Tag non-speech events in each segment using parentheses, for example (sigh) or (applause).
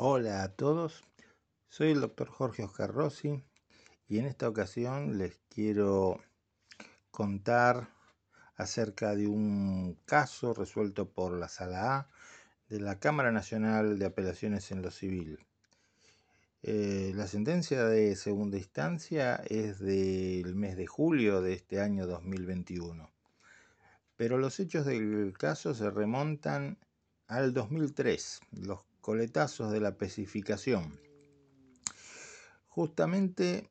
Hola a todos, soy el doctor Jorge Oscar Rossi y en esta ocasión les quiero contar acerca de un caso resuelto por la Sala A de la Cámara Nacional de Apelaciones en lo Civil. Eh, la sentencia de segunda instancia es del mes de julio de este año 2021, pero los hechos del caso se remontan al 2003, los coletazos de la especificación. Justamente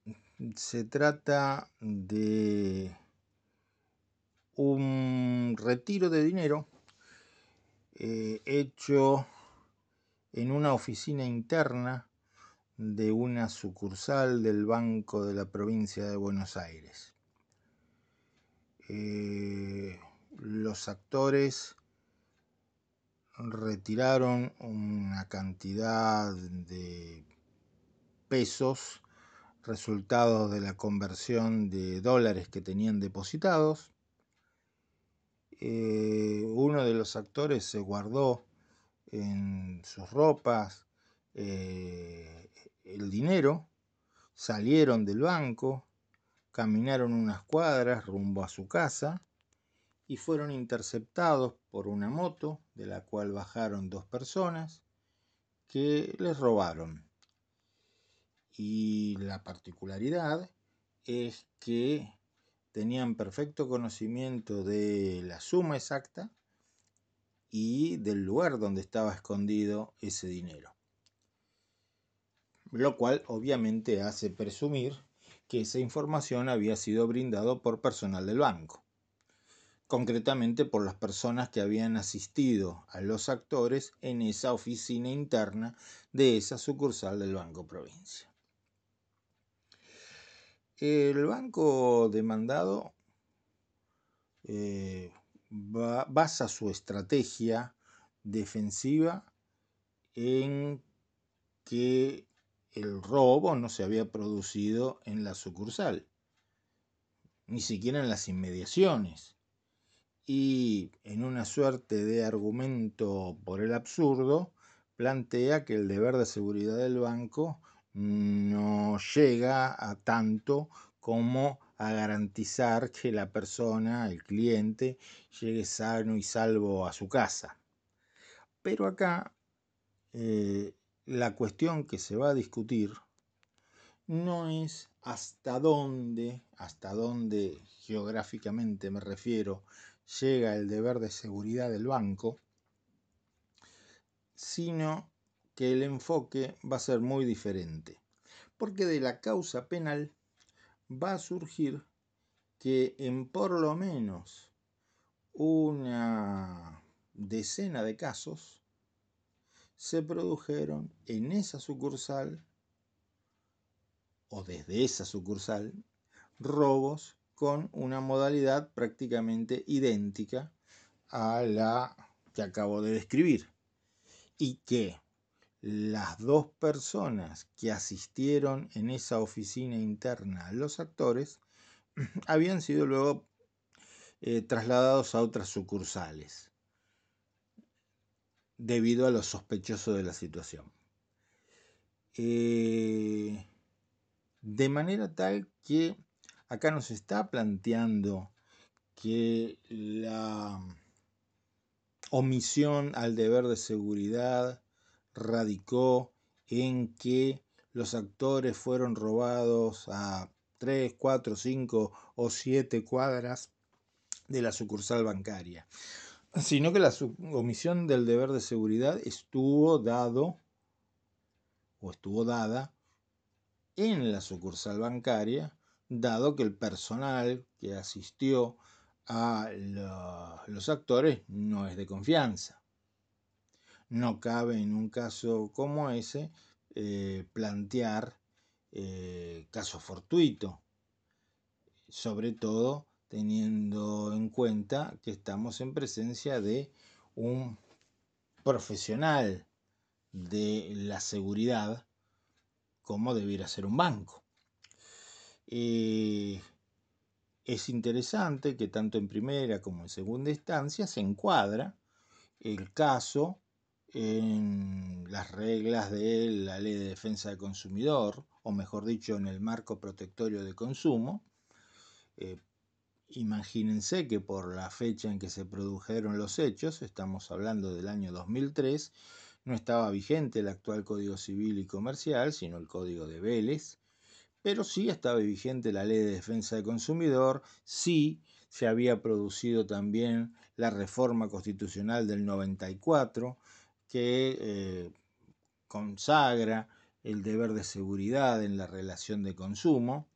se trata de un retiro de dinero eh, hecho en una oficina interna de una sucursal del Banco de la Provincia de Buenos Aires. Eh, los actores retiraron una cantidad de pesos resultado de la conversión de dólares que tenían depositados. Eh, uno de los actores se guardó en sus ropas eh, el dinero, salieron del banco, caminaron unas cuadras rumbo a su casa y fueron interceptados por una moto de la cual bajaron dos personas que les robaron. Y la particularidad es que tenían perfecto conocimiento de la suma exacta y del lugar donde estaba escondido ese dinero. Lo cual obviamente hace presumir que esa información había sido brindado por personal del banco concretamente por las personas que habían asistido a los actores en esa oficina interna de esa sucursal del Banco Provincia. El banco demandado eh, basa su estrategia defensiva en que el robo no se había producido en la sucursal, ni siquiera en las inmediaciones y en una suerte de argumento por el absurdo, plantea que el deber de seguridad del banco no llega a tanto como a garantizar que la persona, el cliente, llegue sano y salvo a su casa. Pero acá eh, la cuestión que se va a discutir no es hasta dónde, hasta dónde geográficamente me refiero, llega el deber de seguridad del banco, sino que el enfoque va a ser muy diferente, porque de la causa penal va a surgir que en por lo menos una decena de casos se produjeron en esa sucursal o desde esa sucursal robos con una modalidad prácticamente idéntica a la que acabo de describir. Y que las dos personas que asistieron en esa oficina interna a los actores (clears throat) habían sido luego eh, trasladados a otras sucursales debido a lo sospechoso de la situación. Eh, de manera tal que acá nos está planteando que la omisión al deber de seguridad radicó en que los actores fueron robados a 3, 4, 5 o 7 cuadras de la sucursal bancaria, sino que la omisión del deber de seguridad estuvo dado o estuvo dada en la sucursal bancaria dado que el personal que asistió a los actores no es de confianza. No cabe en un caso como ese eh, plantear eh, caso fortuito, sobre todo teniendo en cuenta que estamos en presencia de un profesional de la seguridad como debiera ser un banco. Eh, es interesante que tanto en primera como en segunda instancia se encuadra el caso en las reglas de la ley de defensa del consumidor, o mejor dicho, en el marco protectorio de consumo. Eh, imagínense que por la fecha en que se produjeron los hechos, estamos hablando del año 2003, no estaba vigente el actual Código Civil y Comercial, sino el Código de Vélez, pero sí estaba vigente la Ley de Defensa del Consumidor, sí se había producido también la reforma constitucional del 94, que eh, consagra el deber de seguridad en la relación de consumo,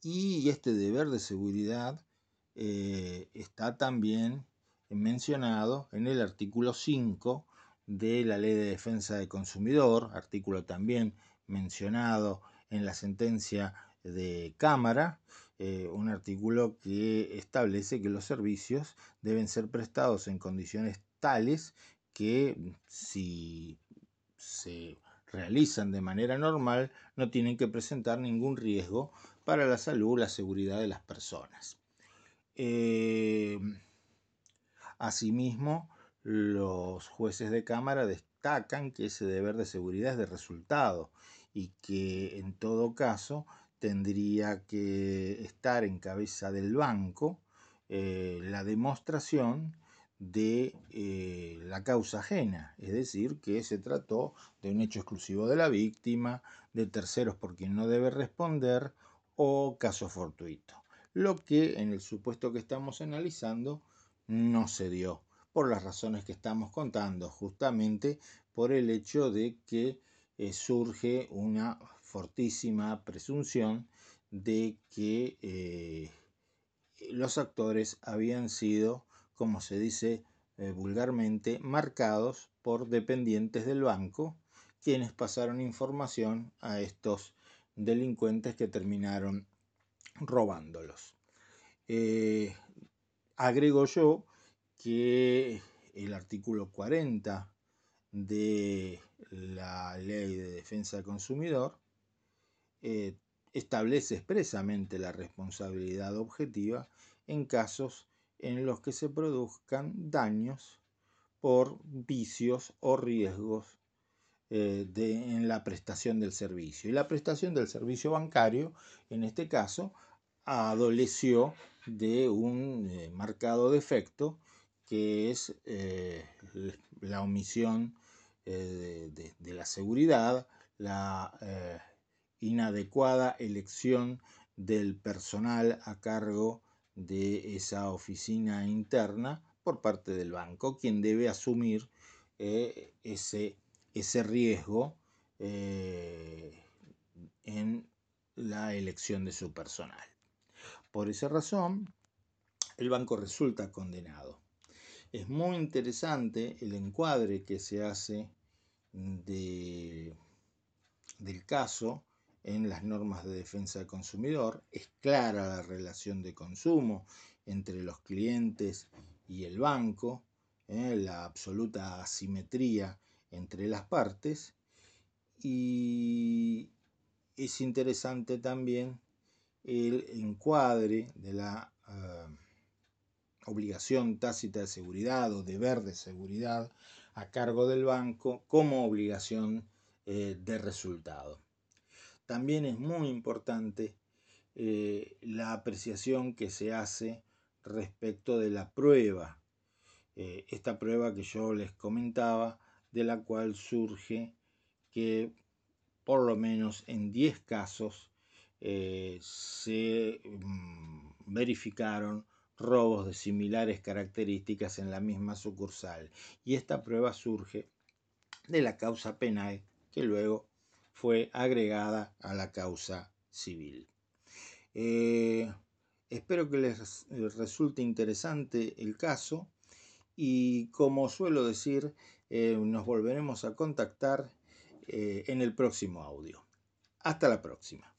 y este deber de seguridad eh, está también mencionado en el artículo 5 de la Ley de Defensa del Consumidor, artículo también mencionado en la sentencia de Cámara, eh, un artículo que establece que los servicios deben ser prestados en condiciones tales que si se realizan de manera normal no tienen que presentar ningún riesgo para la salud o la seguridad de las personas. Eh, asimismo, los jueces de Cámara destacan que ese deber de seguridad es de resultado y que en todo caso tendría que estar en cabeza del banco eh, la demostración de eh, la causa ajena, es decir, que se trató de un hecho exclusivo de la víctima, de terceros por quien no debe responder o caso fortuito. Lo que en el supuesto que estamos analizando no se dio por las razones que estamos contando, justamente por el hecho de que eh, surge una fortísima presunción de que eh, los actores habían sido, como se dice eh, vulgarmente, marcados por dependientes del banco, quienes pasaron información a estos delincuentes que terminaron robándolos. agrego yo que el artículo 40 de la Ley de Defensa del Consumidor eh, establece expresamente la responsabilidad objetiva en casos en los que se produzcan daños por vicios o riesgos eh, en la prestación del servicio. Y la prestación del servicio bancario, en este caso, adoleció de un eh, marcado defecto que es la omisión eh, de, la seguridad, la eh, inadecuada elección del personal a cargo de esa oficina interna por parte del banco, quien debe asumir ese, ese, riesgo en la elección de su personal. Por esa razón, el banco resulta condenado. Es muy interesante el encuadre que se hace de, del caso en las normas de defensa del consumidor. Es clara la relación de consumo entre los clientes y el banco, ¿eh? la absoluta asimetría entre las partes y es interesante también el encuadre de la obligación tácita de seguridad o deber de seguridad a cargo del banco como obligación eh, de resultado. También es muy importante eh, la apreciación que se hace respecto de la prueba, eh, esta prueba que yo les comentaba, de la cual surge que por lo menos en 10 casos se mm, verificaron robos de similares características en la misma sucursal. Y esta prueba surge de la causa penal que luego fue agregada a la causa civil. Eh, espero que les resulte interesante el caso y como suelo decir, eh, nos volveremos a contactar eh, en el próximo audio. Hasta la próxima.